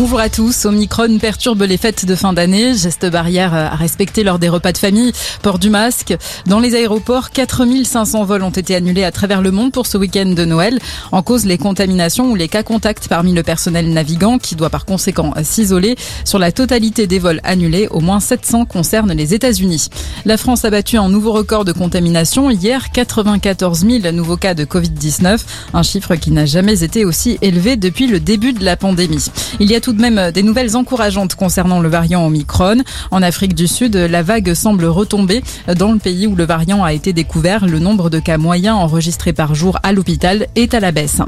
Bonjour à tous. Omicron perturbe les fêtes de fin d'année. Gestes barrières à respecter lors des repas de famille. Port du masque. Dans les aéroports, 4500 vols ont été annulés à travers le monde pour ce week-end de Noël. En cause, les contaminations ou les cas contacts parmi le personnel navigant qui doit par conséquent s'isoler. Sur la totalité des vols annulés, au moins 700 concernent les États-Unis. La France a battu un nouveau record de contamination. Hier, 94 000 nouveaux cas de Covid-19. Un chiffre qui n'a jamais été aussi élevé depuis le début de la pandémie. Il y a tout de même des nouvelles encourageantes concernant le variant Omicron. En Afrique du Sud, la vague semble retomber. Dans le pays où le variant a été découvert, le nombre de cas moyens enregistrés par jour à l'hôpital est à la baisse.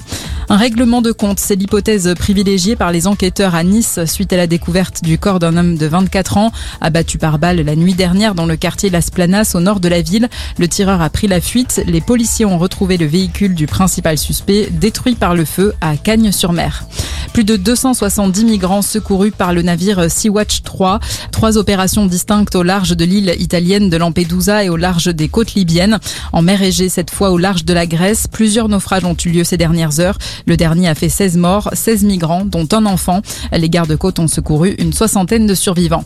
Un règlement de compte, c'est l'hypothèse privilégiée par les enquêteurs à Nice suite à la découverte du corps d'un homme de 24 ans abattu par balle la nuit dernière dans le quartier Las Planas au nord de la ville. Le tireur a pris la fuite. Les policiers ont retrouvé le véhicule du principal suspect détruit par le feu à Cagnes-sur-Mer. Plus de 270 migrants secourus par le navire Sea-Watch 3. Trois opérations distinctes au large de l'île italienne de Lampedusa et au large des côtes libyennes. En mer Égée, cette fois au large de la Grèce, plusieurs naufrages ont eu lieu ces dernières heures. Le dernier a fait 16 morts, 16 migrants, dont un enfant. Les gardes-côtes ont secouru une soixantaine de survivants.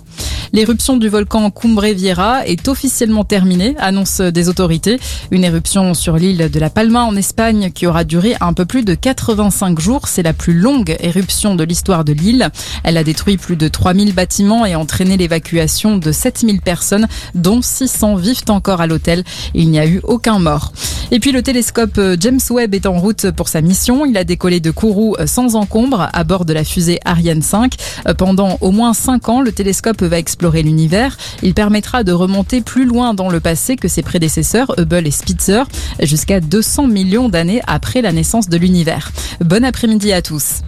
L'éruption du volcan Cumbre Vieira est officiellement terminée, annonce des autorités. Une éruption sur l'île de la Palma en Espagne qui aura duré un peu plus de 85 jours. C'est la plus longue éruption de l'histoire de l'île. Elle a détruit plus de 3000 bâtiments et entraîné l'évacuation de 7000 personnes, dont 600 vivent encore à l'hôtel. Il n'y a eu aucun mort. Et puis le télescope James Webb est en route pour sa mission. Il a décollé de Kourou sans encombre à bord de la fusée Ariane 5. Pendant au moins 5 ans, le télescope va explorer l'univers. Il permettra de remonter plus loin dans le passé que ses prédécesseurs, Hubble et Spitzer, jusqu'à 200 millions d'années après la naissance de l'univers. Bon après-midi à tous.